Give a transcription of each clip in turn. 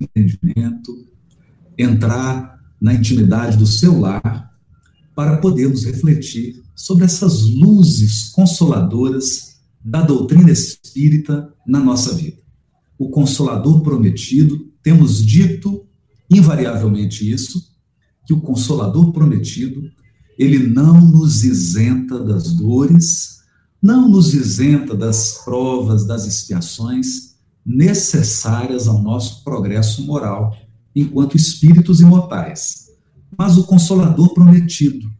entendimento, entrar na intimidade do seu lar, para podermos refletir sobre essas luzes consoladoras da doutrina espírita na nossa vida. O consolador prometido, temos dito invariavelmente isso, que o consolador prometido, ele não nos isenta das dores, não nos isenta das provas, das expiações necessárias ao nosso progresso moral enquanto espíritos imortais. Mas o consolador prometido,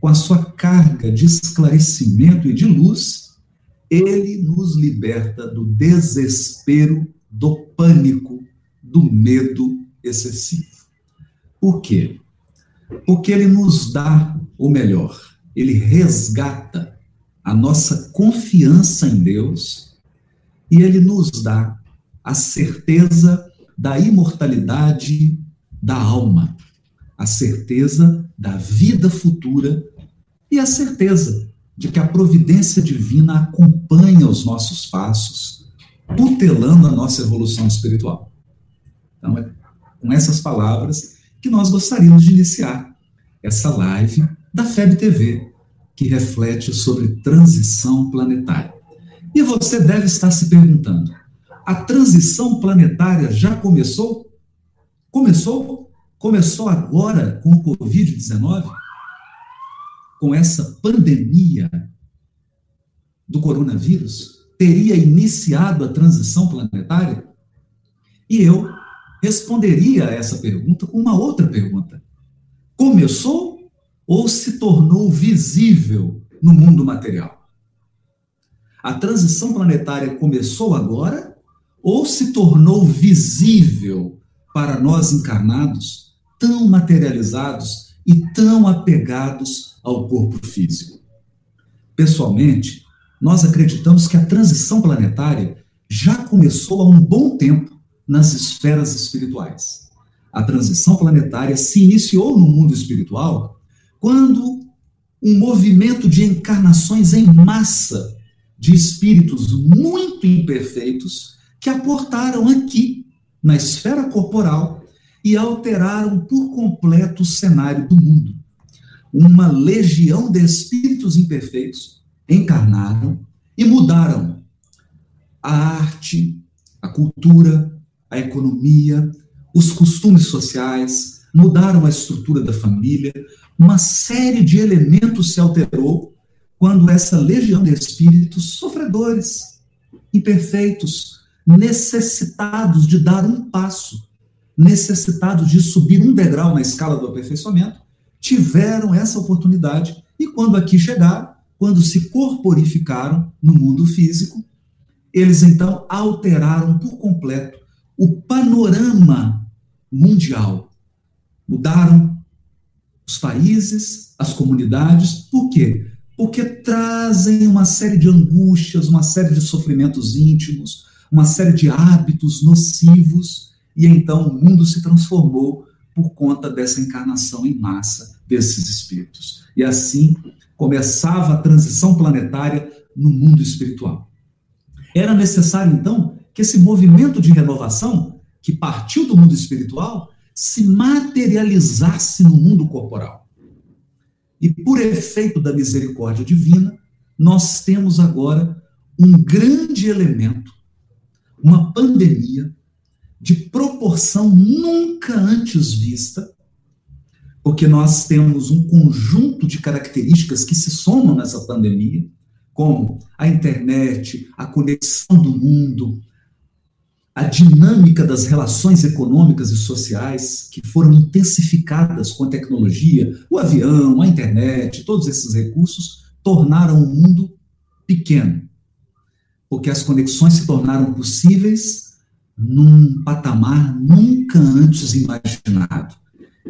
com a sua carga de esclarecimento e de luz, ele nos liberta do desespero, do pânico, do medo excessivo. Por quê? Porque ele nos dá o melhor, ele resgata a nossa confiança em Deus e ele nos dá a certeza da imortalidade da alma, a certeza da vida futura e a certeza de que a providência divina acompanha os nossos passos, tutelando a nossa evolução espiritual. Então, é com essas palavras que nós gostaríamos de iniciar essa live da FEB TV, que reflete sobre transição planetária. E você deve estar se perguntando: a transição planetária já começou? Começou? Começou agora com o Covid-19? Com essa pandemia do coronavírus? Teria iniciado a transição planetária? E eu responderia a essa pergunta com uma outra pergunta: começou ou se tornou visível no mundo material? A transição planetária começou agora ou se tornou visível para nós encarnados, tão materializados e tão apegados ao corpo físico. Pessoalmente, nós acreditamos que a transição planetária já começou há um bom tempo nas esferas espirituais. A transição planetária se iniciou no mundo espiritual quando um movimento de encarnações em massa de espíritos muito imperfeitos que aportaram aqui, na esfera corporal, e alteraram por completo o cenário do mundo. Uma legião de espíritos imperfeitos encarnaram e mudaram a arte, a cultura, a economia, os costumes sociais, mudaram a estrutura da família, uma série de elementos se alterou quando essa legião de espíritos sofredores, imperfeitos, necessitados de dar um passo, necessitados de subir um degrau na escala do aperfeiçoamento, tiveram essa oportunidade e quando aqui chegaram, quando se corporificaram no mundo físico, eles então alteraram por completo o panorama mundial. Mudaram os países, as comunidades, por quê? Porque trazem uma série de angústias, uma série de sofrimentos íntimos, uma série de hábitos nocivos, e então o mundo se transformou por conta dessa encarnação em massa desses espíritos. E assim começava a transição planetária no mundo espiritual. Era necessário, então, que esse movimento de renovação, que partiu do mundo espiritual, se materializasse no mundo corporal. E por efeito da misericórdia divina, nós temos agora um grande elemento uma pandemia de proporção nunca antes vista, porque nós temos um conjunto de características que se somam nessa pandemia, como a internet, a conexão do mundo, a dinâmica das relações econômicas e sociais que foram intensificadas com a tecnologia, o avião, a internet, todos esses recursos tornaram o mundo pequeno, porque as conexões se tornaram possíveis num patamar nunca antes imaginado.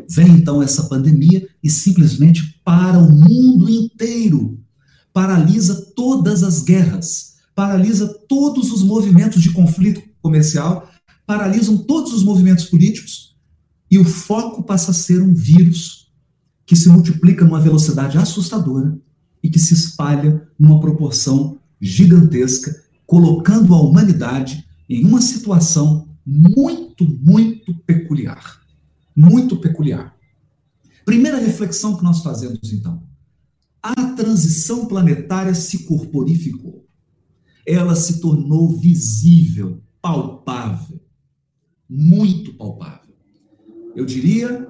Vem então essa pandemia e simplesmente para o mundo inteiro, paralisa todas as guerras, paralisa todos os movimentos de conflito comercial, paralisam todos os movimentos políticos. E o foco passa a ser um vírus que se multiplica numa velocidade assustadora e que se espalha numa proporção gigantesca colocando a humanidade em uma situação muito, muito peculiar. Muito peculiar. Primeira reflexão que nós fazemos, então. A transição planetária se corporificou. Ela se tornou visível, palpável. Muito palpável. Eu diria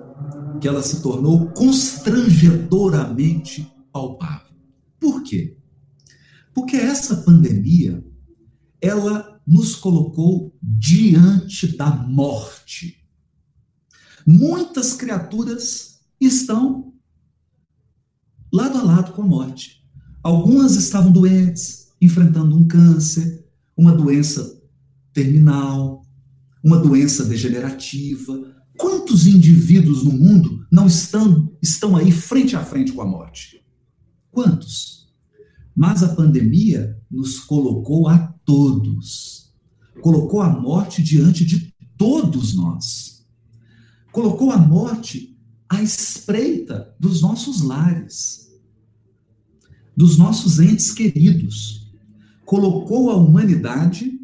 que ela se tornou constrangedoramente palpável. Por quê? Porque essa pandemia, ela nos colocou diante da morte. Muitas criaturas estão lado a lado com a morte. Algumas estavam doentes, enfrentando um câncer, uma doença terminal, uma doença degenerativa. Quantos indivíduos no mundo não estão, estão aí frente a frente com a morte? Quantos? Mas a pandemia nos colocou a todos. Colocou a morte diante de todos nós. Colocou a morte à espreita dos nossos lares, dos nossos entes queridos. Colocou a humanidade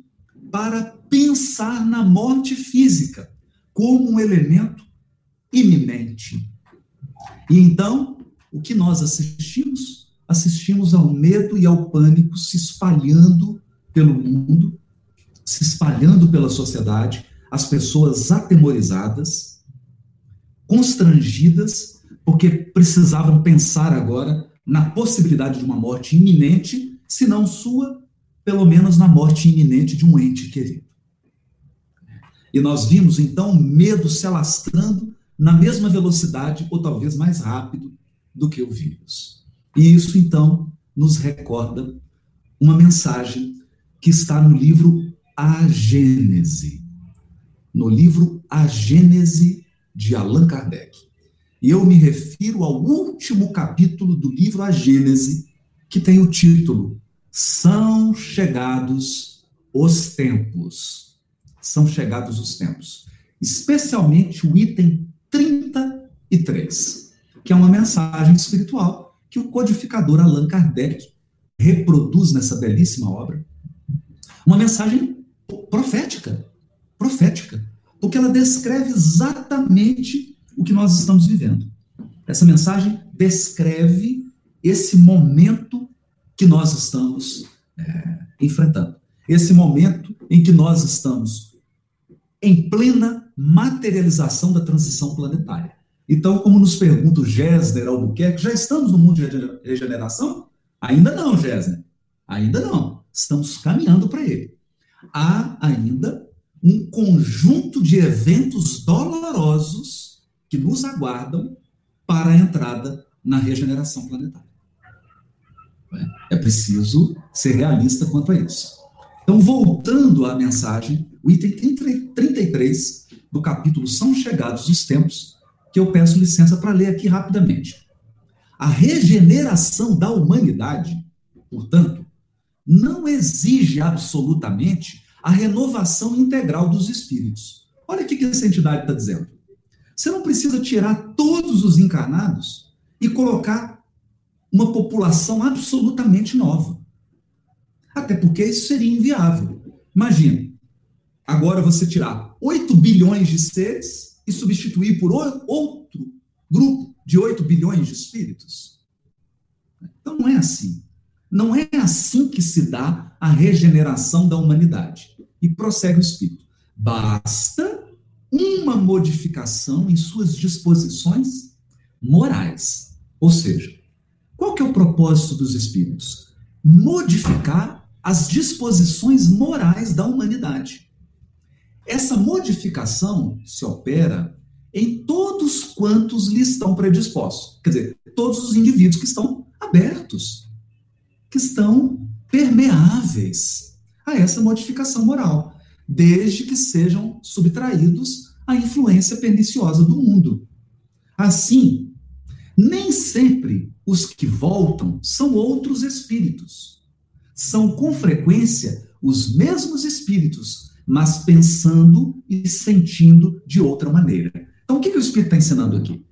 para pensar na morte física como um elemento iminente. E então, o que nós assistimos? Assistimos ao medo e ao pânico se espalhando pelo mundo, se espalhando pela sociedade, as pessoas atemorizadas, constrangidas, porque precisavam pensar agora na possibilidade de uma morte iminente, se não sua, pelo menos na morte iminente de um ente querido. E nós vimos então o medo se alastrando na mesma velocidade, ou talvez mais rápido, do que o vírus. E isso então nos recorda uma mensagem que está no livro A Gênese. No livro A Gênese de Allan Kardec. E eu me refiro ao último capítulo do livro A Gênese, que tem o título São Chegados os Tempos. São chegados os tempos. Especialmente o item 33, que é uma mensagem espiritual que o codificador Allan Kardec reproduz nessa belíssima obra. Uma mensagem profética, profética, porque ela descreve exatamente o que nós estamos vivendo. Essa mensagem descreve esse momento que nós estamos é, enfrentando. Esse momento em que nós estamos em plena materialização da transição planetária. Então, como nos pergunta o Gessner Albuquerque, já estamos no mundo de regeneração? Ainda não, Gessner. Ainda não. Estamos caminhando para ele. Há ainda um conjunto de eventos dolorosos que nos aguardam para a entrada na regeneração planetária. É preciso ser realista quanto a isso. Então, voltando à mensagem, o item 33 do capítulo São Chegados os Tempos, que eu peço licença para ler aqui rapidamente. A regeneração da humanidade, portanto, não exige absolutamente a renovação integral dos espíritos. Olha o que essa entidade está dizendo. Você não precisa tirar todos os encarnados e colocar uma população absolutamente nova. Até porque isso seria inviável. Imagina, agora você tirar 8 bilhões de seres e substituir por outro grupo de 8 bilhões de espíritos. Então não é assim. Não é assim que se dá a regeneração da humanidade. E prossegue o Espírito. Basta uma modificação em suas disposições morais. Ou seja, qual que é o propósito dos Espíritos? Modificar as disposições morais da humanidade. Essa modificação se opera em todos quantos lhe estão predispostos. Quer dizer, todos os indivíduos que estão abertos, que estão permeáveis a essa modificação moral, desde que sejam subtraídos à influência perniciosa do mundo. Assim, nem sempre os que voltam são outros espíritos. São com frequência os mesmos espíritos, mas pensando e sentindo de outra maneira. Então, o que, que o Espírito está ensinando aqui?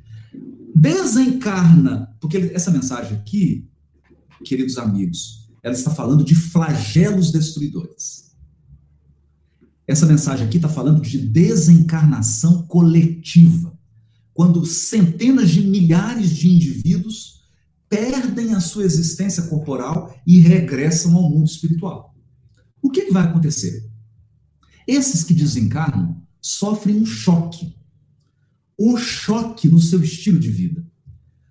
Desencarna, porque essa mensagem aqui, queridos amigos, ela está falando de flagelos destruidores. Essa mensagem aqui está falando de desencarnação coletiva. Quando centenas de milhares de indivíduos perdem a sua existência corporal e regressam ao mundo espiritual. O que, que vai acontecer? Esses que desencarnam sofrem um choque. Um choque no seu estilo de vida.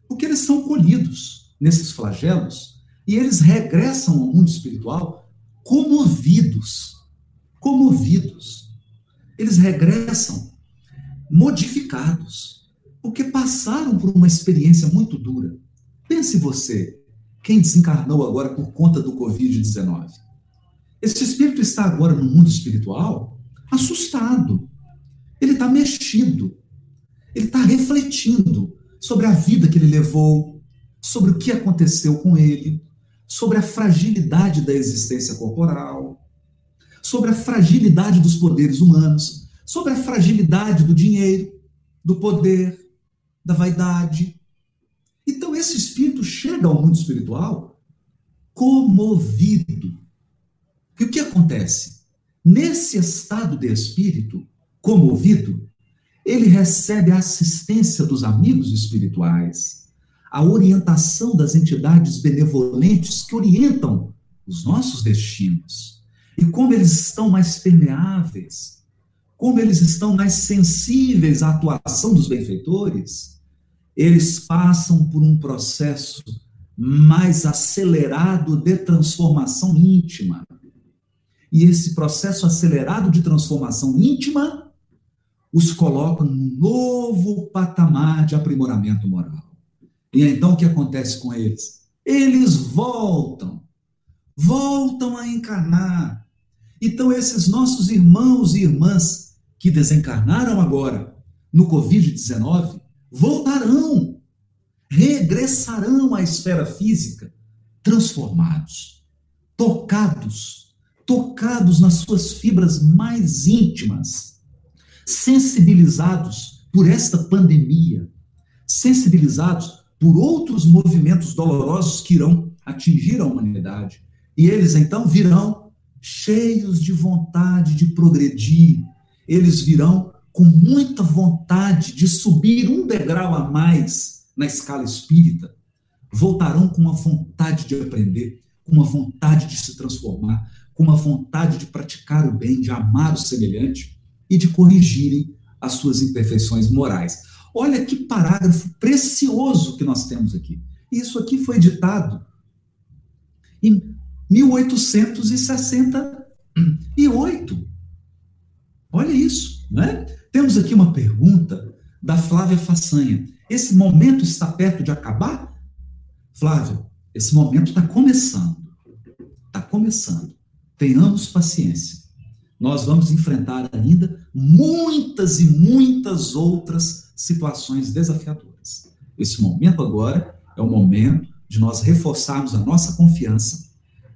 Porque eles são colhidos nesses flagelos e eles regressam ao mundo espiritual comovidos comovidos. Eles regressam modificados, porque passaram por uma experiência muito dura. Pense você, quem desencarnou agora por conta do Covid-19. Esse espírito está agora no mundo espiritual assustado. Ele está mexido. Ele está refletindo sobre a vida que ele levou, sobre o que aconteceu com ele, sobre a fragilidade da existência corporal, sobre a fragilidade dos poderes humanos, sobre a fragilidade do dinheiro, do poder, da vaidade. Então, esse espírito chega ao mundo espiritual comovido. E o que acontece? Nesse estado de espírito comovido, ele recebe a assistência dos amigos espirituais, a orientação das entidades benevolentes que orientam os nossos destinos e como eles estão mais permeáveis, como eles estão mais sensíveis à atuação dos benfeitores, eles passam por um processo mais acelerado de transformação íntima. E esse processo acelerado de transformação íntima os coloca num novo patamar de aprimoramento moral. E então o que acontece com eles? Eles voltam, voltam a encarnar então, esses nossos irmãos e irmãs que desencarnaram agora no Covid-19 voltarão, regressarão à esfera física, transformados, tocados, tocados nas suas fibras mais íntimas, sensibilizados por esta pandemia, sensibilizados por outros movimentos dolorosos que irão atingir a humanidade. E eles então virão cheios de vontade de progredir, eles virão com muita vontade de subir um degrau a mais na escala espírita, voltarão com uma vontade de aprender, com uma vontade de se transformar, com uma vontade de praticar o bem, de amar o semelhante e de corrigirem as suas imperfeições morais. Olha que parágrafo precioso que nós temos aqui. Isso aqui foi ditado em 1868. Olha isso, né? Temos aqui uma pergunta da Flávia Façanha. Esse momento está perto de acabar? Flávia, esse momento está começando. Está começando. Tenhamos paciência. Nós vamos enfrentar ainda muitas e muitas outras situações desafiadoras. Esse momento agora é o momento de nós reforçarmos a nossa confiança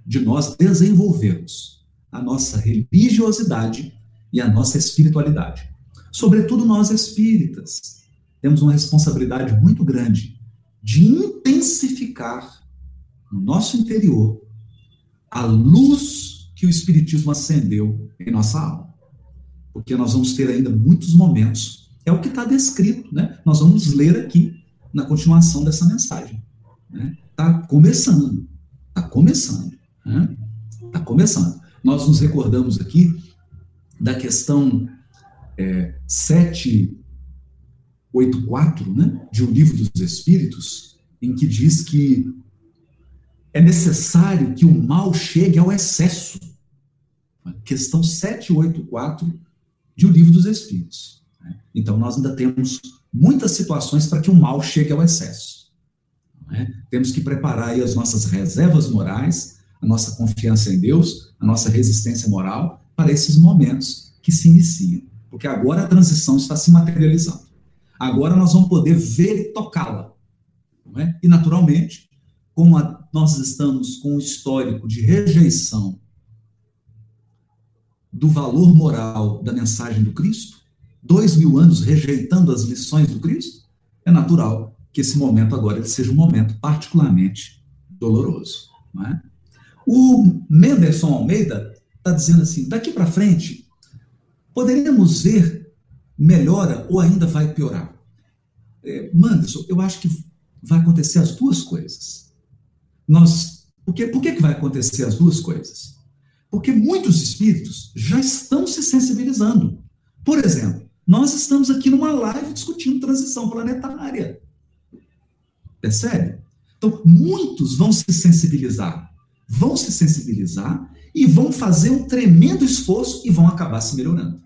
de nós desenvolvermos a nossa religiosidade e a nossa espiritualidade. Sobretudo nós espíritas, temos uma responsabilidade muito grande de intensificar no nosso interior a luz que o Espiritismo acendeu em nossa alma. Porque nós vamos ter ainda muitos momentos, é o que está descrito, né? Nós vamos ler aqui na continuação dessa mensagem. Está né? Tá começando, está começando. Está né? começando. Nós nos recordamos aqui da questão é, 784, né, de O Livro dos Espíritos, em que diz que é necessário que o mal chegue ao excesso. Questão 784 de O Livro dos Espíritos. Né? Então, nós ainda temos muitas situações para que o mal chegue ao excesso. Né? Temos que preparar as nossas reservas morais a nossa confiança em Deus, a nossa resistência moral para esses momentos que se iniciam. Porque agora a transição está se materializando. Agora nós vamos poder ver e tocá-la. É? E, naturalmente, como a, nós estamos com um histórico de rejeição do valor moral da mensagem do Cristo, dois mil anos rejeitando as lições do Cristo, é natural que esse momento agora seja um momento particularmente doloroso. Não é? O Menderson Almeida está dizendo assim: daqui para frente, poderíamos ver melhora ou ainda vai piorar? É, Manderson, eu acho que vai acontecer as duas coisas. Nós, por que, por que, que vai acontecer as duas coisas? Porque muitos espíritos já estão se sensibilizando. Por exemplo, nós estamos aqui numa live discutindo transição planetária. Percebe? Então, muitos vão se sensibilizar. Vão se sensibilizar e vão fazer um tremendo esforço e vão acabar se melhorando.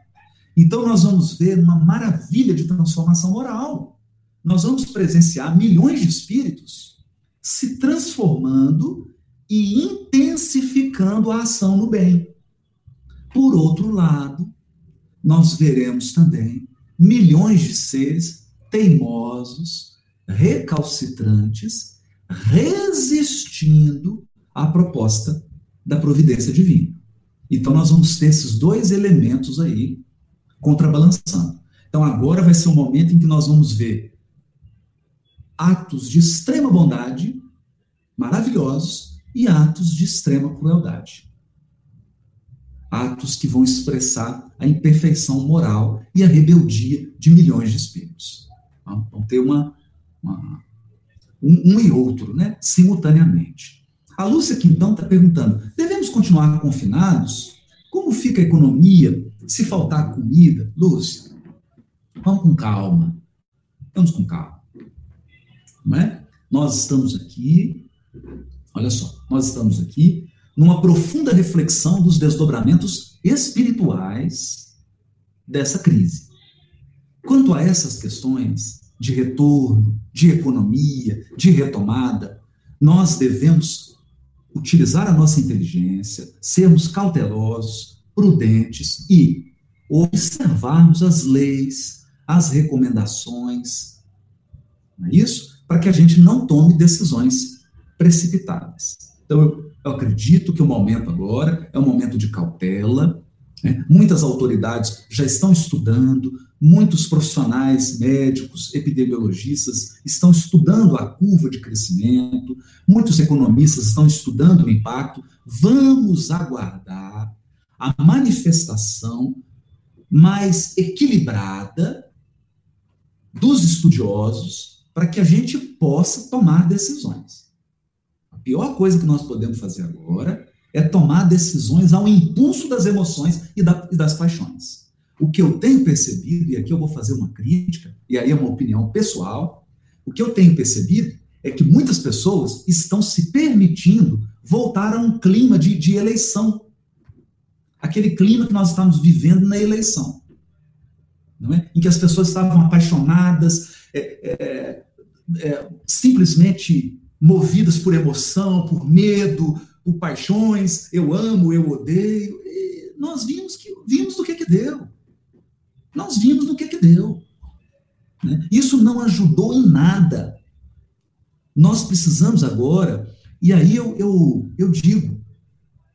Então, nós vamos ver uma maravilha de transformação moral. Nós vamos presenciar milhões de espíritos se transformando e intensificando a ação no bem. Por outro lado, nós veremos também milhões de seres teimosos, recalcitrantes, resistindo à proposta da providência divina. Então, nós vamos ter esses dois elementos aí contrabalançando. Então, agora vai ser um momento em que nós vamos ver atos de extrema bondade, maravilhosos, e atos de extrema crueldade. Atos que vão expressar a imperfeição moral e a rebeldia de milhões de espíritos. Vão ter uma, uma um, um, e outro, né, simultaneamente. A Lúcia Quintão está perguntando: devemos continuar confinados? Como fica a economia se faltar comida, Lúcia, vamos com calma. Vamos com calma. Não é? Nós estamos aqui, olha só, nós estamos aqui numa profunda reflexão dos desdobramentos espirituais dessa crise. Quanto a essas questões de retorno, de economia, de retomada, nós devemos utilizar a nossa inteligência, sermos cautelosos, prudentes e observarmos as leis, as recomendações, não é isso? Para que a gente não tome decisões precipitadas. Então, eu, eu acredito que o momento agora é um momento de cautela. Né? Muitas autoridades já estão estudando, muitos profissionais médicos, epidemiologistas estão estudando a curva de crescimento, muitos economistas estão estudando o impacto. Vamos aguardar a manifestação mais equilibrada dos estudiosos para que a gente possa tomar decisões. Pior coisa que nós podemos fazer agora é tomar decisões ao impulso das emoções e, da, e das paixões. O que eu tenho percebido, e aqui eu vou fazer uma crítica, e aí é uma opinião pessoal, o que eu tenho percebido é que muitas pessoas estão se permitindo voltar a um clima de, de eleição aquele clima que nós estamos vivendo na eleição, não é? em que as pessoas estavam apaixonadas, é, é, é, simplesmente movidas por emoção, por medo, por paixões, eu amo, eu odeio. E nós vimos que vimos do que que deu. Nós vimos do que que deu. Né? Isso não ajudou em nada. Nós precisamos agora, e aí eu, eu, eu digo,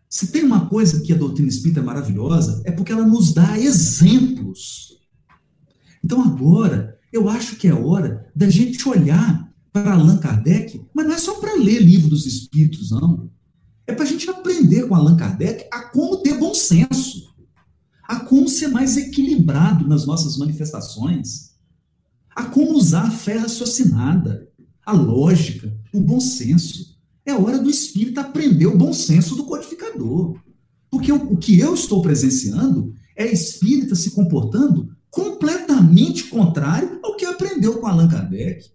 se tem uma coisa que a doutrina espírita é maravilhosa, é porque ela nos dá exemplos. Então agora, eu acho que é hora da gente olhar para Allan Kardec, mas não é só para ler livro dos espíritos, não. É para a gente aprender com Allan Kardec a como ter bom senso, a como ser mais equilibrado nas nossas manifestações, a como usar a fé raciocinada, a lógica, o bom senso. É hora do espírito aprender o bom senso do codificador. Porque o, o que eu estou presenciando é espírita se comportando completamente contrário ao que aprendeu com Allan Kardec.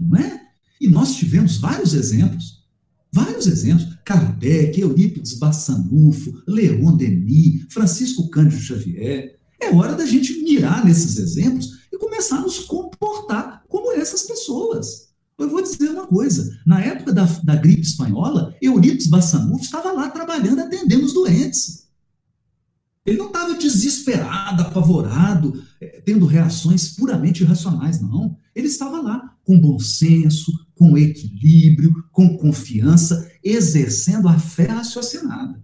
Não é? E nós tivemos vários exemplos. Vários exemplos. Kardec, Eurípides Bassanufo, Leon Denis, Francisco Cândido Xavier. É hora da gente mirar nesses exemplos e começar a nos comportar como essas pessoas. Eu vou dizer uma coisa: na época da, da gripe espanhola, Eurípides Bassanufo estava lá trabalhando, atendendo os doentes. Ele não estava desesperado, apavorado, é, tendo reações puramente irracionais, não. Ele estava lá com bom senso, com equilíbrio, com confiança, exercendo a fé raciocinada.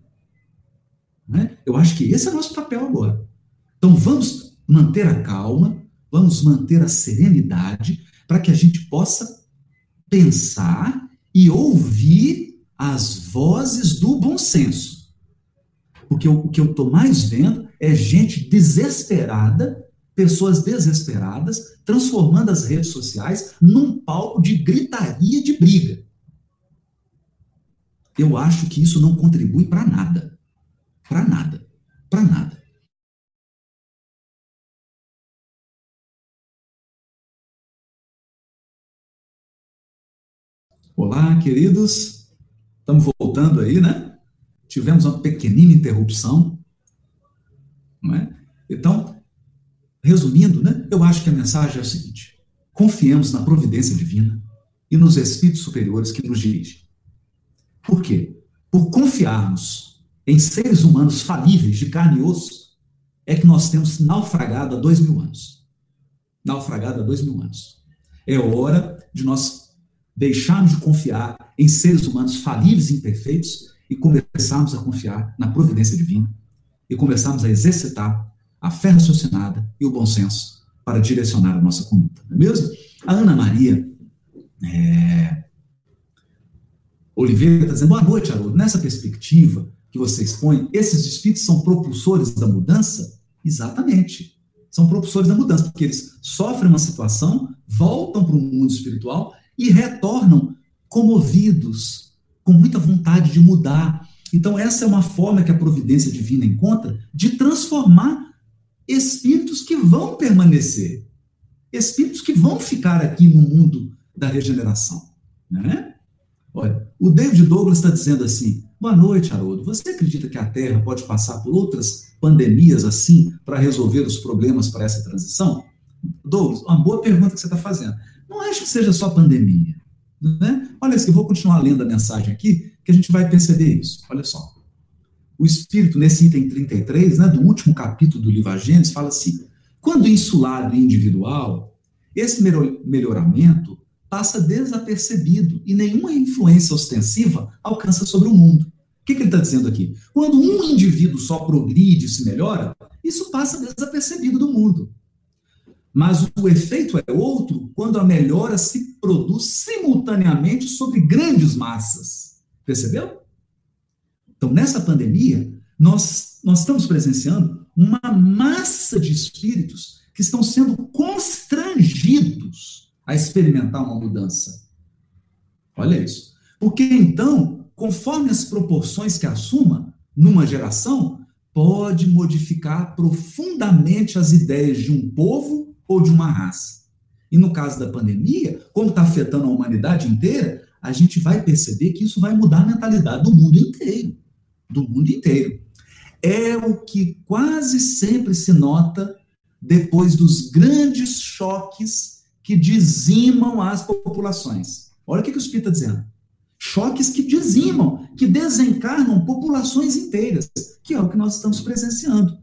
Né? Eu acho que esse é o nosso papel agora. Então vamos manter a calma, vamos manter a serenidade, para que a gente possa pensar e ouvir as vozes do bom senso. Porque o, o que eu estou mais vendo é gente desesperada, pessoas desesperadas, transformando as redes sociais num palco de gritaria de briga. Eu acho que isso não contribui para nada. Para nada. Para nada. Olá, queridos. Estamos voltando aí, né? Tivemos uma pequenina interrupção. Não é? Então, resumindo, né? Eu acho que a mensagem é a seguinte: confiemos na providência divina e nos espíritos superiores que nos dirigem. Por quê? Por confiarmos em seres humanos falíveis de carne e osso, é que nós temos naufragado há dois mil anos. Naufragado há dois mil anos. É hora de nós deixarmos de confiar em seres humanos falíveis e imperfeitos e começarmos a confiar na providência divina e começarmos a exercitar a fé raciocinada e o bom senso para direcionar a nossa conduta, não é mesmo? A Ana Maria é... Oliveira está dizendo, boa noite, Haroldo. Nessa perspectiva que você expõe, esses espíritos são propulsores da mudança? Exatamente. São propulsores da mudança, porque eles sofrem uma situação, voltam para o mundo espiritual e retornam comovidos, com muita vontade de mudar. Então, essa é uma forma que a providência divina encontra de transformar espíritos que vão permanecer, espíritos que vão ficar aqui no mundo da regeneração. Né? Olha, o David Douglas está dizendo assim: boa noite, Haroldo. Você acredita que a Terra pode passar por outras pandemias assim para resolver os problemas para essa transição? Douglas, uma boa pergunta que você está fazendo. Não acho que seja só pandemia. Né? Olha, eu vou continuar lendo a mensagem aqui, que a gente vai perceber isso. Olha só. O Espírito, nesse item 33, né, do último capítulo do livro Gênesis, fala assim: quando insulado e individual, esse melhoramento passa desapercebido e nenhuma influência ostensiva alcança sobre o mundo. O que, que ele está dizendo aqui? Quando um indivíduo só progride e se melhora, isso passa desapercebido do mundo. Mas o efeito é outro quando a melhora se produz simultaneamente sobre grandes massas. Percebeu? Então, nessa pandemia, nós, nós estamos presenciando uma massa de espíritos que estão sendo constrangidos a experimentar uma mudança. Olha isso. Porque então, conforme as proporções que assuma numa geração, pode modificar profundamente as ideias de um povo ou de uma raça. E no caso da pandemia, como está afetando a humanidade inteira, a gente vai perceber que isso vai mudar a mentalidade do mundo inteiro. Do mundo inteiro. É o que quase sempre se nota depois dos grandes choques que dizimam as populações. Olha o que, que o Espírito está dizendo. Choques que dizimam, que desencarnam populações inteiras, que é o que nós estamos presenciando.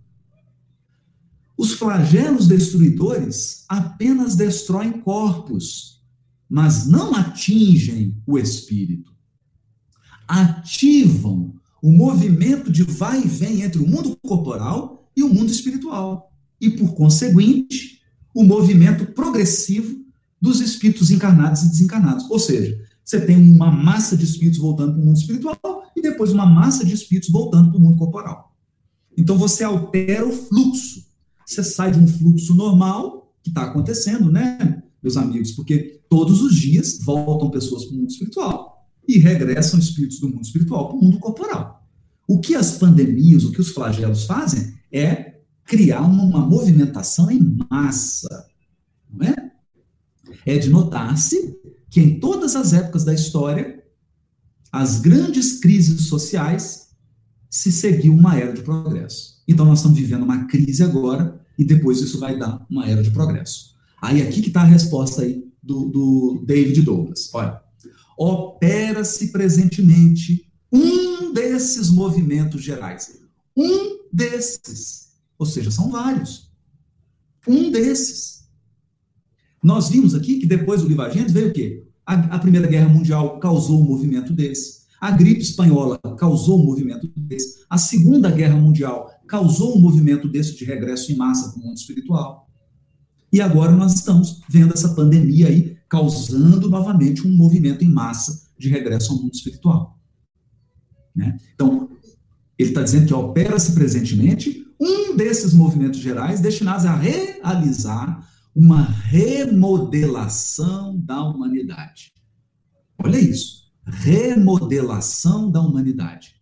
Os flagelos destruidores apenas destroem corpos, mas não atingem o espírito. Ativam o movimento de vai e vem entre o mundo corporal e o mundo espiritual. E, por conseguinte, o movimento progressivo dos espíritos encarnados e desencarnados. Ou seja, você tem uma massa de espíritos voltando para o mundo espiritual e depois uma massa de espíritos voltando para o mundo corporal. Então você altera o fluxo você sai de um fluxo normal, que está acontecendo, né, meus amigos? Porque todos os dias voltam pessoas para o mundo espiritual e regressam espíritos do mundo espiritual para o mundo corporal. O que as pandemias, o que os flagelos fazem é criar uma, uma movimentação em massa, não é? É de notar-se que em todas as épocas da história, as grandes crises sociais se seguiu uma era de progresso. Então nós estamos vivendo uma crise agora e depois isso vai dar uma era de progresso. Aí aqui que está a resposta aí do, do David Douglas. Olha, opera-se presentemente um desses movimentos gerais. Um desses. Ou seja, são vários. Um desses. Nós vimos aqui que depois do Livagente veio o quê? A, a Primeira Guerra Mundial causou um movimento desse. A gripe espanhola causou um movimento desse. A Segunda Guerra Mundial causou um movimento desse de regresso em massa para o mundo espiritual. E agora nós estamos vendo essa pandemia aí causando novamente um movimento em massa de regresso ao mundo espiritual. Né? Então, Ele está dizendo que opera-se presentemente um desses movimentos gerais destinados a realizar uma remodelação da humanidade. Olha isso. Remodelação da humanidade.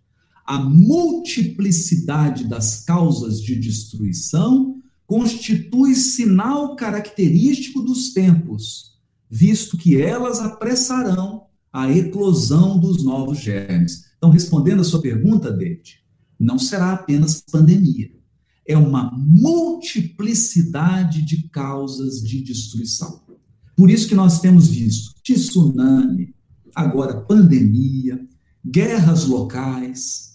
A multiplicidade das causas de destruição constitui sinal característico dos tempos, visto que elas apressarão a eclosão dos novos germes. Então, respondendo a sua pergunta, David, não será apenas pandemia. É uma multiplicidade de causas de destruição. Por isso que nós temos visto tsunami, agora pandemia, guerras locais.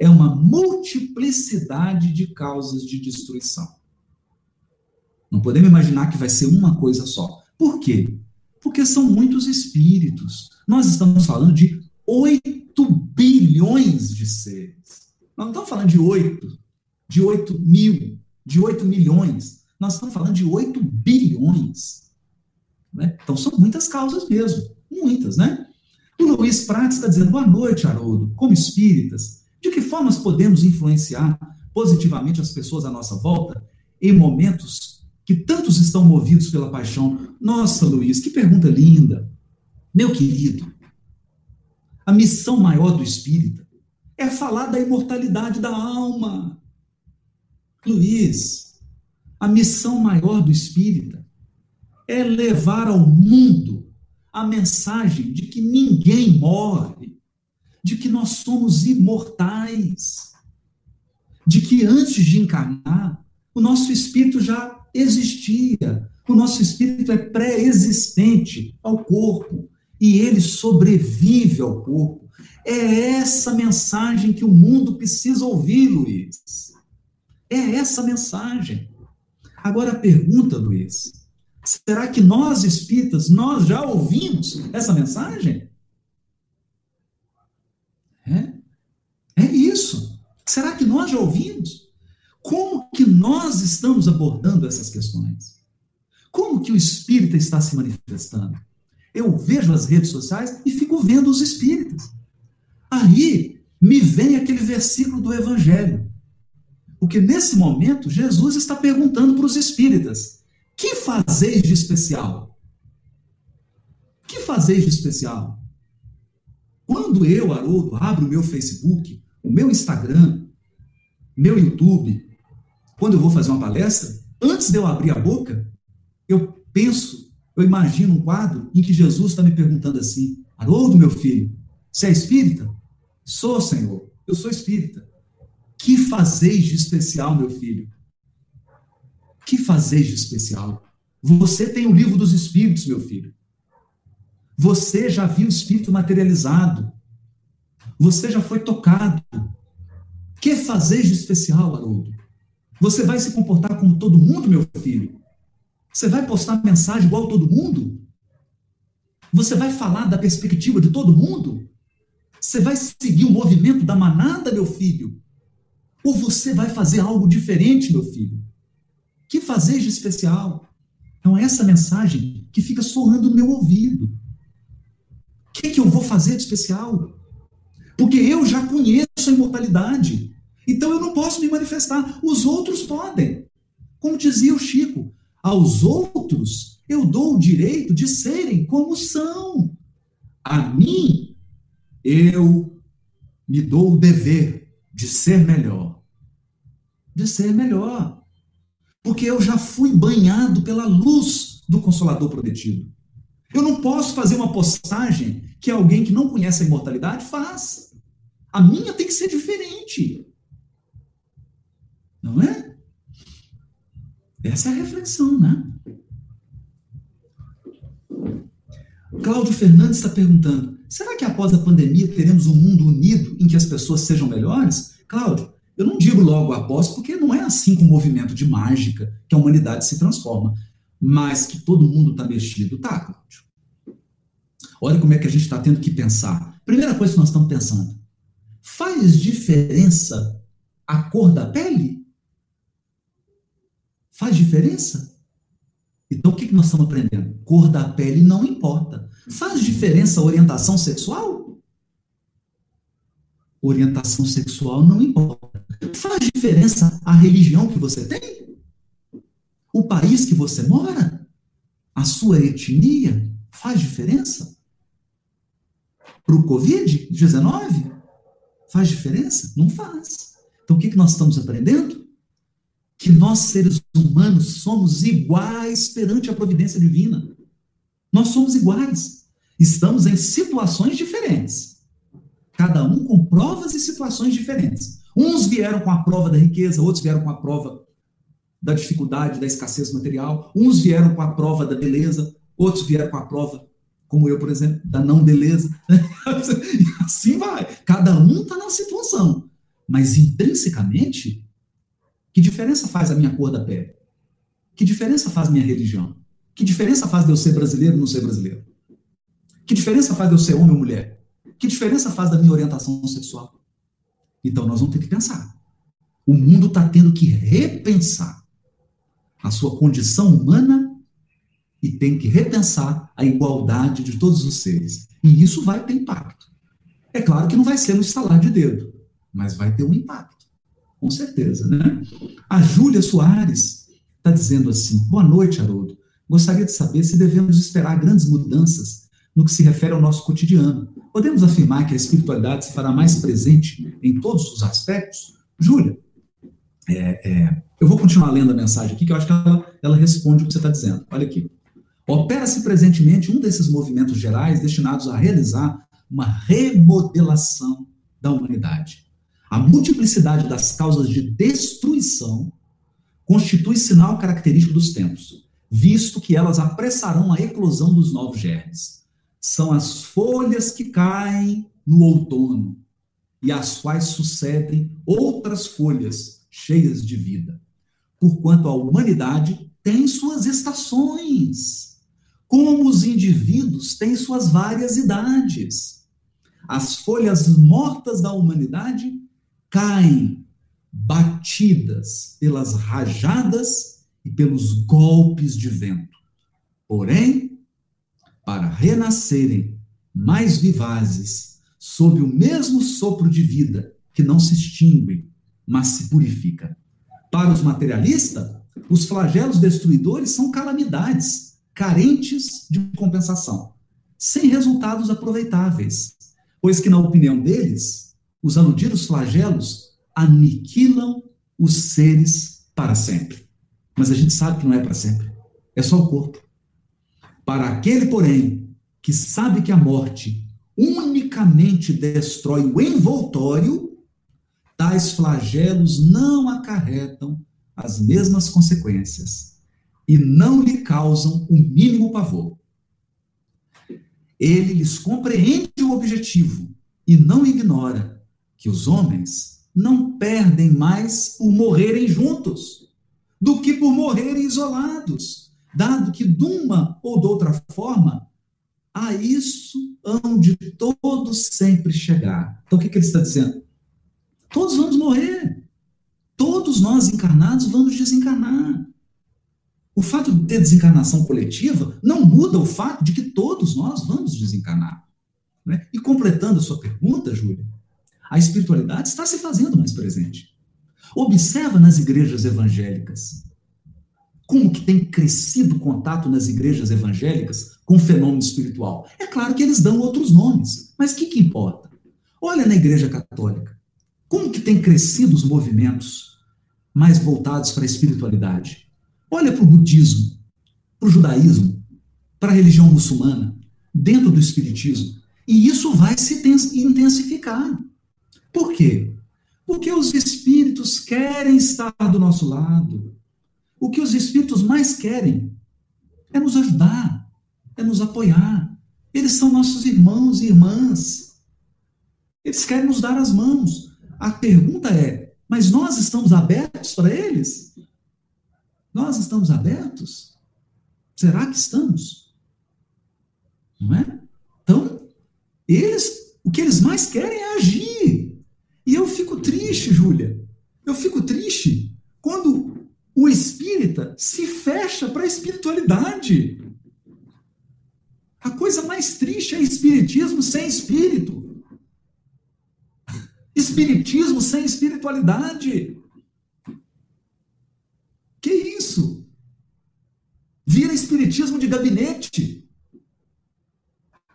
É uma multiplicidade de causas de destruição. Não podemos imaginar que vai ser uma coisa só. Por quê? Porque são muitos espíritos. Nós estamos falando de 8 bilhões de seres. Nós não estamos falando de 8, de 8 mil, de 8 milhões. Nós estamos falando de 8 bilhões. Né? Então são muitas causas mesmo. Muitas, né? O Luiz Prates está dizendo: boa noite, Haroldo. Como espíritas, de que formas podemos influenciar positivamente as pessoas à nossa volta em momentos que tantos estão movidos pela paixão. Nossa, Luiz, que pergunta linda. Meu querido, a missão maior do espírita é falar da imortalidade da alma. Luiz, a missão maior do espírita é levar ao mundo a mensagem de que ninguém morre, de que nós somos imortais, de que antes de encarnar, o nosso espírito já existia. O nosso espírito é pré-existente ao corpo e ele sobrevive ao corpo. É essa mensagem que o mundo precisa ouvir, Luiz. É essa mensagem. Agora a pergunta, Luiz, será que nós espíritas, nós já ouvimos essa mensagem? É? É isso. Será que nós já ouvimos? Como que nós estamos abordando essas questões? Como que o espírita está se manifestando? Eu vejo as redes sociais e fico vendo os espíritas. Aí me vem aquele versículo do Evangelho. Porque nesse momento Jesus está perguntando para os espíritas: que fazeis de especial? Que fazeis de especial? Quando eu, Haroldo, abro o meu Facebook, o meu Instagram, meu YouTube, quando eu vou fazer uma palestra, antes de eu abrir a boca, eu penso, eu imagino um quadro em que Jesus está me perguntando assim: Haroldo, meu filho, você é espírita? Sou, Senhor, eu sou espírita. Que fazeis de especial, meu filho? Que fazeis de especial? Você tem o livro dos espíritos, meu filho. Você já viu o espírito materializado. Você já foi tocado. Que fazeis de especial, Haroldo? Você vai se comportar como todo mundo, meu filho? Você vai postar mensagem igual todo mundo? Você vai falar da perspectiva de todo mundo? Você vai seguir o movimento da manada, meu filho? Ou você vai fazer algo diferente, meu filho? Que fazer de especial? Então, essa mensagem que fica soando no meu ouvido. O que, é que eu vou fazer de especial? Porque eu já conheço a imortalidade. Então eu não posso me manifestar. Os outros podem. Como dizia o Chico, aos outros eu dou o direito de serem como são. A mim, eu me dou o dever de ser melhor. De ser melhor. Porque eu já fui banhado pela luz do Consolador prometido. Eu não posso fazer uma postagem que alguém que não conhece a imortalidade faça. A minha tem que ser diferente. Não é? Essa é a reflexão, né? Cláudio Fernandes está perguntando: será que após a pandemia teremos um mundo unido em que as pessoas sejam melhores? Cláudio, eu não digo logo após, porque não é assim com o movimento de mágica que a humanidade se transforma. Mas que todo mundo está mexido, tá, Cláudio? Olha como é que a gente está tendo que pensar. Primeira coisa que nós estamos pensando: faz diferença a cor da pele? Faz diferença? Então, o que nós estamos aprendendo? Cor da pele não importa. Faz diferença a orientação sexual? orientação sexual não importa. Faz diferença a religião que você tem? O país que você mora? A sua etnia? Faz diferença? Para o Covid-19? Faz diferença? Não faz. Então o que, que nós estamos aprendendo? Que nós, seres humanos, somos iguais perante a providência divina. Nós somos iguais. Estamos em situações diferentes. Cada um com provas e situações diferentes. Uns vieram com a prova da riqueza, outros vieram com a prova da dificuldade, da escassez material. Uns vieram com a prova da beleza, outros vieram com a prova, como eu, por exemplo, da não beleza. assim vai. Cada um está na situação. Mas intrinsecamente, que diferença faz a minha cor da pele? Que diferença faz minha religião? Que diferença faz de eu ser brasileiro ou não ser brasileiro? Que diferença faz de eu ser homem ou mulher? Que diferença faz da minha orientação sexual? Então nós vamos ter que pensar. O mundo está tendo que repensar a sua condição humana e tem que repensar a igualdade de todos os seres. E isso vai ter impacto. É claro que não vai ser no estalar de dedo, mas vai ter um impacto. Com certeza, né? A Júlia Soares está dizendo assim: Boa noite, Haroldo. Gostaria de saber se devemos esperar grandes mudanças no que se refere ao nosso cotidiano. Podemos afirmar que a espiritualidade se fará mais presente em todos os aspectos? Júlia, é, é, eu vou continuar lendo a mensagem aqui, que eu acho que ela, ela responde o que você está dizendo. Olha aqui. Opera-se presentemente um desses movimentos gerais destinados a realizar uma remodelação da humanidade. A multiplicidade das causas de destruição constitui sinal característico dos tempos, visto que elas apressarão a eclosão dos novos germes. São as folhas que caem no outono e às quais sucedem outras folhas cheias de vida. Porquanto a humanidade tem suas estações, como os indivíduos têm suas várias idades. As folhas mortas da humanidade caem batidas pelas rajadas e pelos golpes de vento. Porém, para renascerem mais vivazes, sob o mesmo sopro de vida que não se extingue, mas se purifica. Para os materialistas, os flagelos destruidores são calamidades, carentes de compensação, sem resultados aproveitáveis, pois que, na opinião deles, os aludidos flagelos aniquilam os seres para sempre. Mas a gente sabe que não é para sempre. É só o corpo. Para aquele, porém, que sabe que a morte unicamente destrói o envoltório, tais flagelos não acarretam as mesmas consequências e não lhe causam o mínimo pavor. Ele lhes compreende o objetivo e não ignora que os homens não perdem mais por morrerem juntos do que por morrerem isolados, dado que de uma ou de outra forma a isso hão de todos sempre chegar. Então o que, que ele está dizendo? Todos vamos morrer. Todos nós encarnados vamos desencarnar. O fato de ter desencarnação coletiva não muda o fato de que todos nós vamos desencarnar. Né? E completando a sua pergunta, Júlia, a espiritualidade está se fazendo mais presente. Observa nas igrejas evangélicas como que tem crescido o contato nas igrejas evangélicas com o fenômeno espiritual. É claro que eles dão outros nomes, mas o que, que importa? Olha na igreja católica, como que tem crescido os movimentos mais voltados para a espiritualidade? Olha para o budismo, para o judaísmo, para a religião muçulmana, dentro do espiritismo. E isso vai se intensificar. Por quê? Porque os espíritos querem estar do nosso lado. O que os espíritos mais querem é nos ajudar, é nos apoiar. Eles são nossos irmãos e irmãs. Eles querem nos dar as mãos. A pergunta é: mas nós estamos abertos para eles? Nós estamos abertos? Será que estamos? Não é? Então, eles, o que eles mais querem é agir. E eu fico triste, Júlia. Eu fico triste quando o espírita se fecha para a espiritualidade. A coisa mais triste é espiritismo sem espírito. Espiritismo sem espiritualidade. Que isso? Vira espiritismo de gabinete.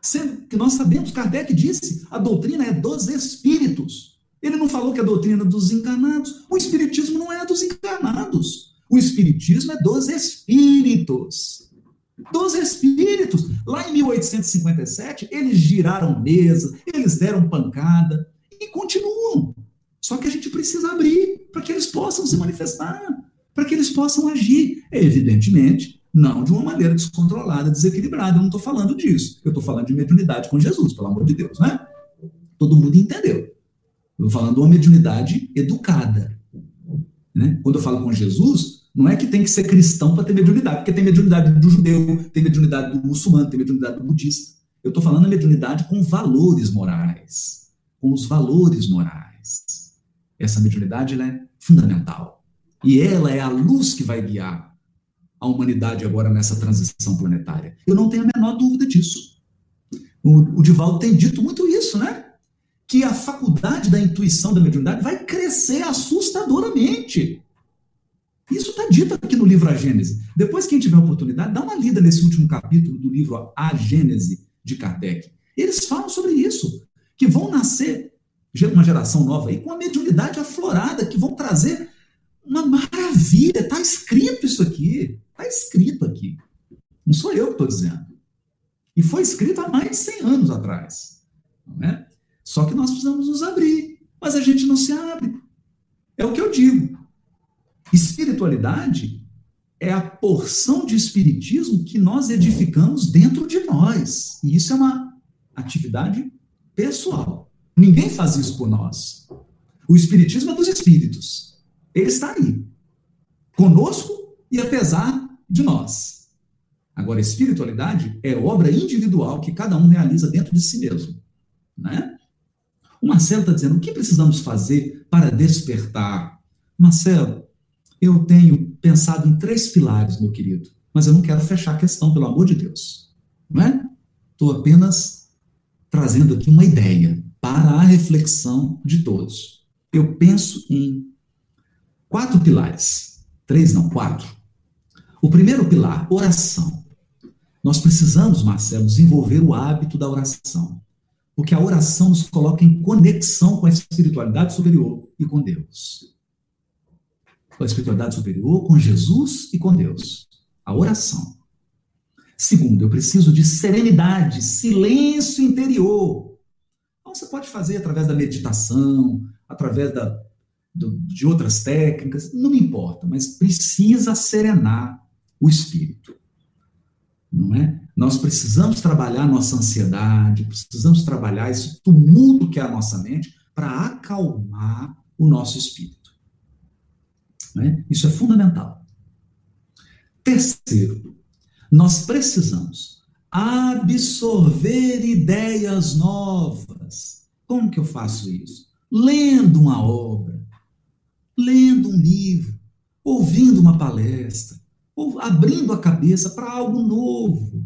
Sendo que nós sabemos, Kardec disse, a doutrina é dos espíritos. Ele não falou que a doutrina é dos encarnados. O espiritismo não é dos encarnados. O espiritismo é dos espíritos. Dos espíritos. Lá em 1857, eles giraram mesa, eles deram pancada e continuam. Só que a gente precisa abrir para que eles possam se manifestar, para que eles possam agir. Evidentemente, não de uma maneira descontrolada, desequilibrada. Eu não estou falando disso. Eu estou falando de mediunidade com Jesus, pelo amor de Deus, né? Todo mundo entendeu. Eu estou falando de uma mediunidade educada. Né? Quando eu falo com Jesus, não é que tem que ser cristão para ter mediunidade, porque tem mediunidade do judeu, tem mediunidade do muçulmano, tem mediunidade do budista. Eu estou falando da mediunidade com valores morais, com os valores morais. Essa mediunidade é fundamental. E ela é a luz que vai guiar a humanidade agora nessa transição planetária. Eu não tenho a menor dúvida disso. O, o Divaldo tem dito muito isso, né? Que a faculdade da intuição da mediunidade vai crescer assustadoramente. Isso está dito aqui no livro A Gênese. Depois, quem tiver oportunidade, dá uma lida nesse último capítulo do livro A Gênese de Kardec. Eles falam sobre isso, que vão nascer uma geração nova aí com a mediunidade aflorada, que vão trazer uma maravilha. Está escrito isso aqui. Está escrito aqui. Não sou eu que estou dizendo. E foi escrito há mais de 100 anos atrás. É? Só que nós precisamos nos abrir. Mas a gente não se abre. É o que eu digo. Espiritualidade é a porção de espiritismo que nós edificamos dentro de nós. E isso é uma atividade pessoal. Ninguém faz isso por nós. O espiritismo é dos espíritos. Ele está aí. Conosco e apesar de nós. Agora, espiritualidade é obra individual que cada um realiza dentro de si mesmo. Né? O Marcelo está dizendo: o que precisamos fazer para despertar? Marcelo, eu tenho pensado em três pilares, meu querido, mas eu não quero fechar a questão, pelo amor de Deus. Não é? Estou apenas trazendo aqui uma ideia para a reflexão de todos. Eu penso em quatro pilares. Três, não, quatro. O primeiro pilar, oração. Nós precisamos, Marcelo, desenvolver o hábito da oração. Porque a oração nos coloca em conexão com a espiritualidade superior e com Deus com a espiritualidade superior, com Jesus e com Deus. A oração. Segundo, eu preciso de serenidade, silêncio interior. Então, você pode fazer através da meditação, através da, do, de outras técnicas, não me importa, mas precisa serenar o espírito. Não é? Nós precisamos trabalhar nossa ansiedade, precisamos trabalhar esse tumulto que é a nossa mente para acalmar o nosso espírito. Né? Isso é fundamental. Terceiro, nós precisamos absorver ideias novas. Como que eu faço isso? Lendo uma obra, lendo um livro, ouvindo uma palestra, abrindo a cabeça para algo novo,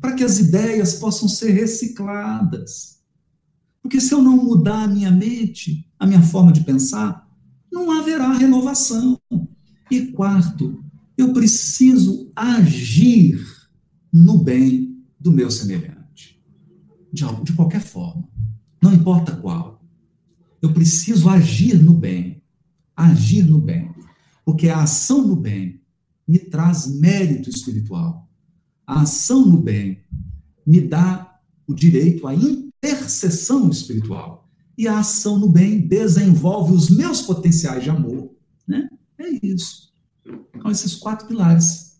para que as ideias possam ser recicladas. Porque se eu não mudar a minha mente, a minha forma de pensar, não haverá renovação. E quarto, eu preciso agir no bem do meu semelhante. De, de qualquer forma. Não importa qual. Eu preciso agir no bem. Agir no bem. Porque a ação no bem me traz mérito espiritual. A ação no bem me dá o direito à intercessão espiritual e a ação no bem desenvolve os meus potenciais de amor. Né? É isso. Então, esses quatro pilares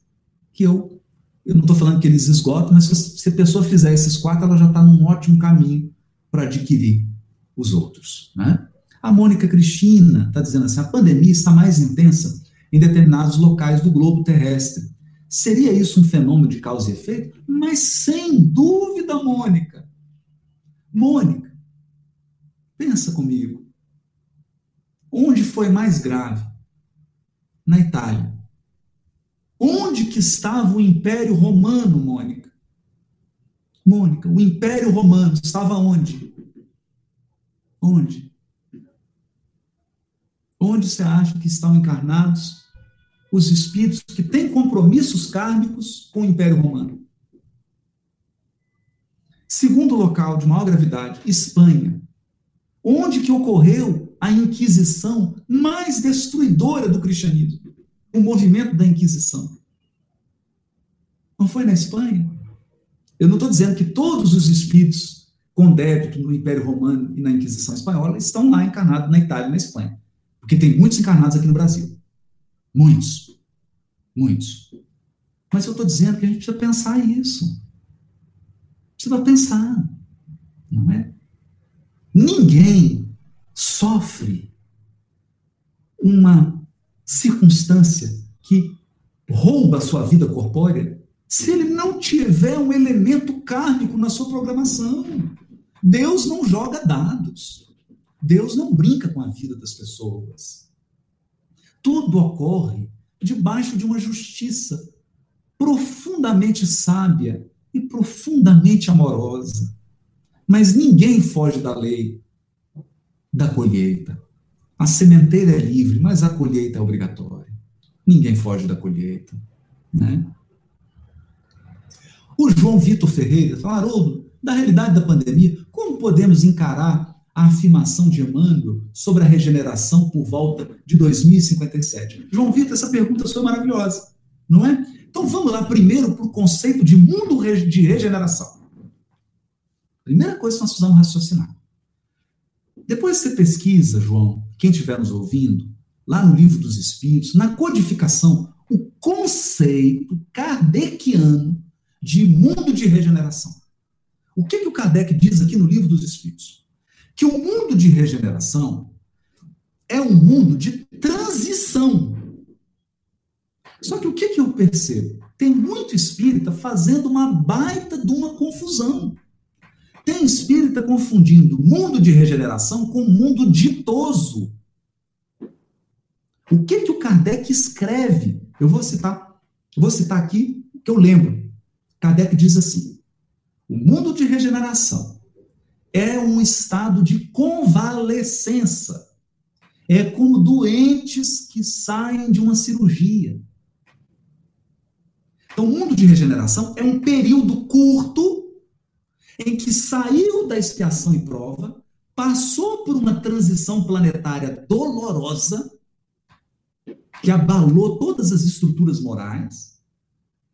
que eu, eu não estou falando que eles esgotam, mas se a pessoa fizer esses quatro, ela já está num ótimo caminho para adquirir os outros. Né? A Mônica Cristina está dizendo assim: a pandemia está mais intensa em determinados locais do globo terrestre. Seria isso um fenômeno de causa e efeito? Mas sem dúvida, Mônica. Mônica, Pensa comigo. Onde foi mais grave? Na Itália. Onde que estava o Império Romano, Mônica? Mônica, o Império Romano estava onde? Onde? Onde você acha que estão encarnados os espíritos que têm compromissos kármicos com o Império Romano? Segundo local de maior gravidade, Espanha. Onde que ocorreu a Inquisição mais destruidora do cristianismo? O movimento da Inquisição. Não foi na Espanha? Eu não estou dizendo que todos os espíritos com débito no Império Romano e na Inquisição Espanhola estão lá encarnados na Itália e na Espanha. Porque tem muitos encarnados aqui no Brasil. Muitos. Muitos. Mas eu estou dizendo que a gente precisa pensar isso. Precisa pensar. Não é? Ninguém sofre uma circunstância que rouba a sua vida corpórea se ele não tiver um elemento kármico na sua programação. Deus não joga dados. Deus não brinca com a vida das pessoas. Tudo ocorre debaixo de uma justiça profundamente sábia e profundamente amorosa. Mas ninguém foge da lei da colheita. A sementeira é livre, mas a colheita é obrigatória. Ninguém foge da colheita. Né? O João Vitor Ferreira Haroldo, da realidade da pandemia, como podemos encarar a afirmação de Emmanuel sobre a regeneração por volta de 2057? João Vitor, essa pergunta foi maravilhosa, não é? Então vamos lá primeiro para o conceito de mundo de regeneração. Primeira coisa que nós precisamos raciocinar. Depois você pesquisa, João, quem estiver nos ouvindo, lá no Livro dos Espíritos, na codificação, o conceito kardeciano de mundo de regeneração. O que, que o Kardec diz aqui no Livro dos Espíritos? Que o mundo de regeneração é um mundo de transição. Só que o que, que eu percebo? Tem muito espírita fazendo uma baita de uma confusão. Tem espírita confundindo mundo de regeneração com mundo ditoso. O que, que o Kardec escreve? Eu vou citar, vou citar aqui que eu lembro. Kardec diz assim: o mundo de regeneração é um estado de convalescença. É como doentes que saem de uma cirurgia. Então, o mundo de regeneração é um período curto em que saiu da expiação e prova, passou por uma transição planetária dolorosa, que abalou todas as estruturas morais,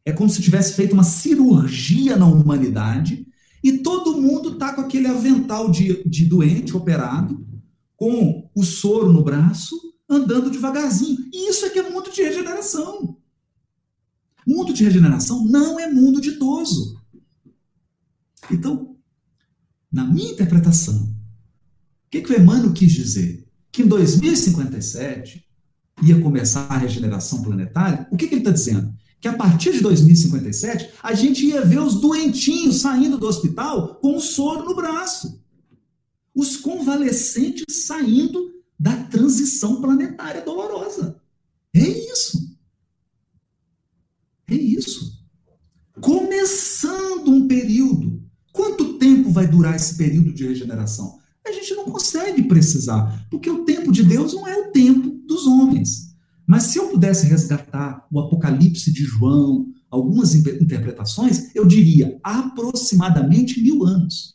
é como se tivesse feito uma cirurgia na humanidade e todo mundo está com aquele avental de, de doente operado, com o soro no braço, andando devagarzinho. E isso é que é mundo de regeneração. Mundo de regeneração não é mundo ditoso. Então, na minha interpretação, o que, que o Emmanuel quis dizer? Que em 2057 ia começar a regeneração planetária. O que, que ele está dizendo? Que a partir de 2057 a gente ia ver os doentinhos saindo do hospital com o soro no braço. Os convalescentes saindo da transição planetária dolorosa. É isso. É isso. Começando um período. Quanto tempo vai durar esse período de regeneração? A gente não consegue precisar, porque o tempo de Deus não é o tempo dos homens. Mas se eu pudesse resgatar o Apocalipse de João, algumas interpretações, eu diria aproximadamente mil anos.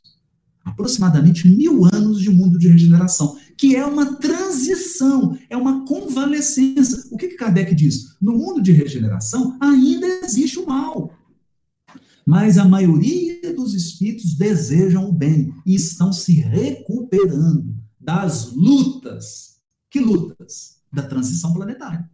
Aproximadamente mil anos de mundo de regeneração, que é uma transição, é uma convalescença. O que, que Kardec diz? No mundo de regeneração ainda existe o mal. Mas a maioria dos espíritos desejam o bem e estão se recuperando das lutas. Que lutas? Da transição planetária.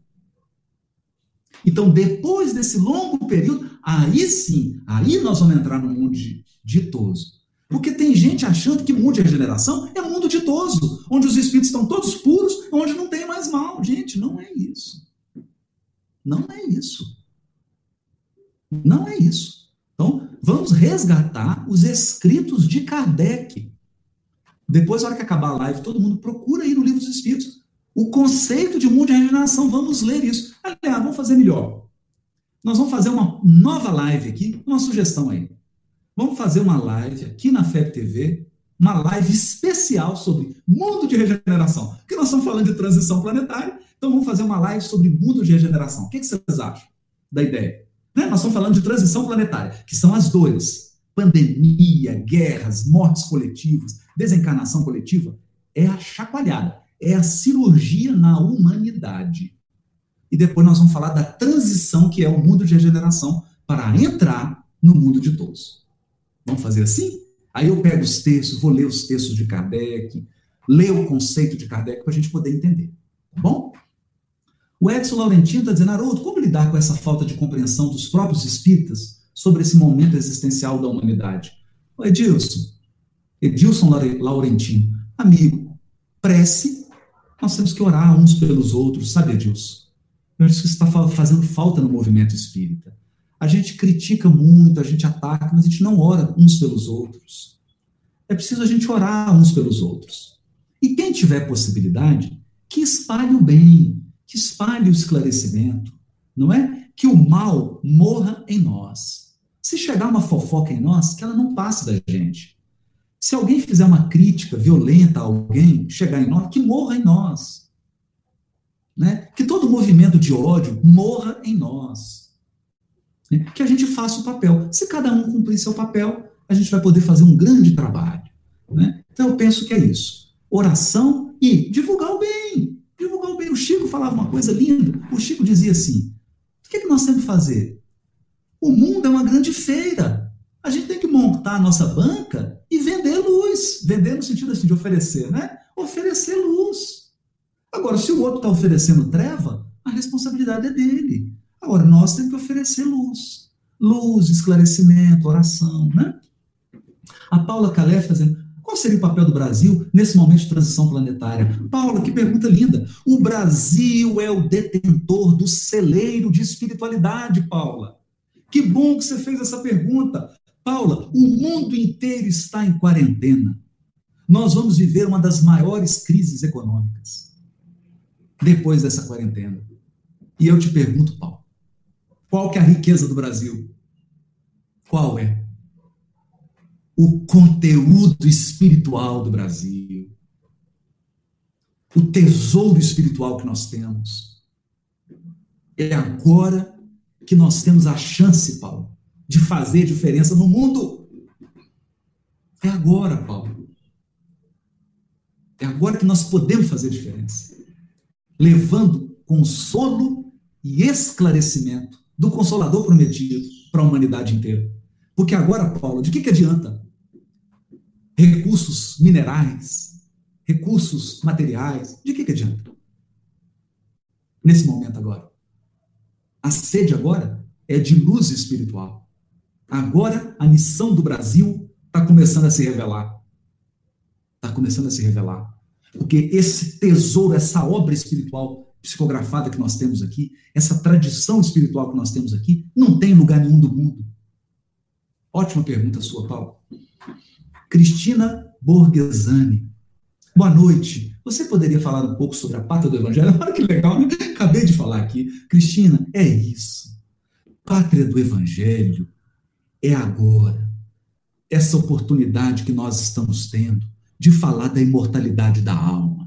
Então, depois desse longo período, aí sim, aí nós vamos entrar no mundo ditoso. Porque tem gente achando que mundo de regeneração é mundo ditoso, onde os espíritos estão todos puros, onde não tem mais mal. Gente, não é isso. Não é isso. Não é isso. Então, vamos resgatar os escritos de Kardec. Depois, na hora que acabar a live, todo mundo procura aí no Livro dos Espíritos o conceito de mundo de regeneração. Vamos ler isso. Aliás, vamos fazer melhor. Nós vamos fazer uma nova live aqui, uma sugestão aí. Vamos fazer uma live aqui na FEB TV, uma live especial sobre mundo de regeneração. Porque nós estamos falando de transição planetária, então vamos fazer uma live sobre mundo de regeneração. O que, vocês acham da ideia? Né? Nós estamos falando de transição planetária, que são as dores. Pandemia, guerras, mortes coletivas, desencarnação coletiva. É a chacoalhada, é a cirurgia na humanidade. E depois nós vamos falar da transição, que é o mundo de regeneração, para entrar no mundo de todos. Vamos fazer assim? Aí eu pego os textos, vou ler os textos de Kardec, ler o conceito de Kardec para a gente poder entender. Tá bom? O Edson Laurentino está dizendo, Haroldo, como lidar com essa falta de compreensão dos próprios espíritas sobre esse momento existencial da humanidade? Edilson, Edilson Laurentino, amigo, prece, nós temos que orar uns pelos outros, sabe, Edilson? Eu acho que isso está fazendo falta no movimento espírita. A gente critica muito, a gente ataca, mas a gente não ora uns pelos outros. É preciso a gente orar uns pelos outros. E quem tiver possibilidade, que espalhe o bem, que espalhe o esclarecimento, não é? Que o mal morra em nós. Se chegar uma fofoca em nós, que ela não passe da gente. Se alguém fizer uma crítica violenta a alguém, chegar em nós, que morra em nós. Né? Que todo movimento de ódio morra em nós. Né? Que a gente faça o papel. Se cada um cumprir seu papel, a gente vai poder fazer um grande trabalho. Né? Então eu penso que é isso. Oração e divulgar o bem. Divulgar o bem. O Chico falava uma coisa linda. O Chico dizia assim: o que, é que nós temos que fazer? O mundo é uma grande feira. A gente tem que montar a nossa banca e vender luz. Vender no sentido assim de oferecer, né? Oferecer luz. Agora, se o outro está oferecendo treva, a responsabilidade é dele. Agora, nós temos que oferecer luz. Luz, esclarecimento, oração, né? A Paula Calef está dizendo, qual seria o papel do Brasil nesse momento de transição planetária? Paula, que pergunta linda. O Brasil é o detentor do celeiro de espiritualidade, Paula. Que bom que você fez essa pergunta. Paula, o mundo inteiro está em quarentena. Nós vamos viver uma das maiores crises econômicas depois dessa quarentena. E eu te pergunto, Paulo, qual que é a riqueza do Brasil? Qual é? O conteúdo espiritual do Brasil. O tesouro espiritual que nós temos. É agora que nós temos a chance, Paulo, de fazer diferença no mundo. É agora, Paulo. É agora que nós podemos fazer diferença. Levando consolo e esclarecimento do Consolador prometido para a humanidade inteira. Porque agora, Paulo, de que, que adianta? Recursos minerais, recursos materiais, de que, que adianta? Nesse momento agora. A sede agora é de luz espiritual. Agora a missão do Brasil está começando a se revelar. Está começando a se revelar. Porque esse tesouro, essa obra espiritual psicografada que nós temos aqui, essa tradição espiritual que nós temos aqui, não tem lugar nenhum do mundo? Ótima pergunta sua, Paulo. Cristina Borghesani. Boa noite. Você poderia falar um pouco sobre a pátria do Evangelho? Olha que legal, né? Acabei de falar aqui. Cristina, é isso. Pátria do Evangelho é agora. Essa oportunidade que nós estamos tendo de falar da imortalidade da alma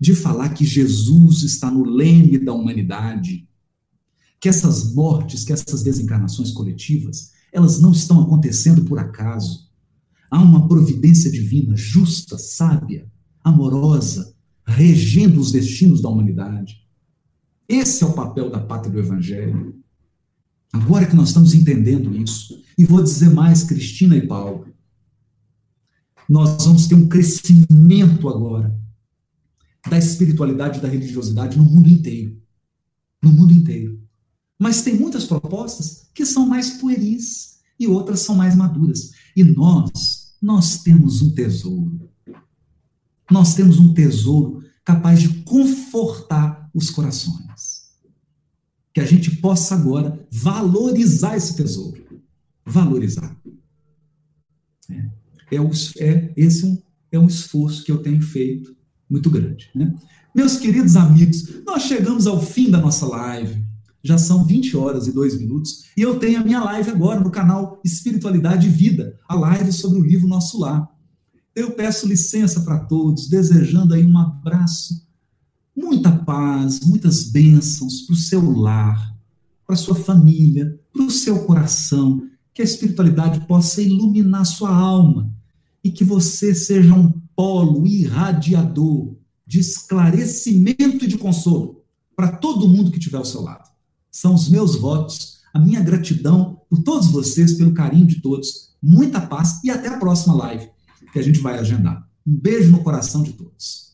de falar que Jesus está no leme da humanidade, que essas mortes, que essas desencarnações coletivas, elas não estão acontecendo por acaso. Há uma providência divina, justa, sábia, amorosa, regendo os destinos da humanidade. Esse é o papel da pátria do Evangelho. Agora que nós estamos entendendo isso, e vou dizer mais, Cristina e Paulo, nós vamos ter um crescimento agora da espiritualidade da religiosidade no mundo inteiro. No mundo inteiro. Mas tem muitas propostas que são mais pueris e outras são mais maduras. E nós, nós temos um tesouro. Nós temos um tesouro capaz de confortar os corações. Que a gente possa agora valorizar esse tesouro. Valorizar. É, é, é esse um, é um esforço que eu tenho feito muito grande. Né? Meus queridos amigos, nós chegamos ao fim da nossa live. Já são 20 horas e 2 minutos. E eu tenho a minha live agora no canal Espiritualidade e Vida, a live sobre o livro Nosso Lar. Eu peço licença para todos, desejando aí um abraço, muita paz, muitas bênçãos para o seu lar, para sua família, para o seu coração, que a espiritualidade possa iluminar sua alma e que você seja um polo irradiador de esclarecimento e de consolo para todo mundo que estiver ao seu lado. São os meus votos, a minha gratidão por todos vocês, pelo carinho de todos. Muita paz e até a próxima live que a gente vai agendar. Um beijo no coração de todos.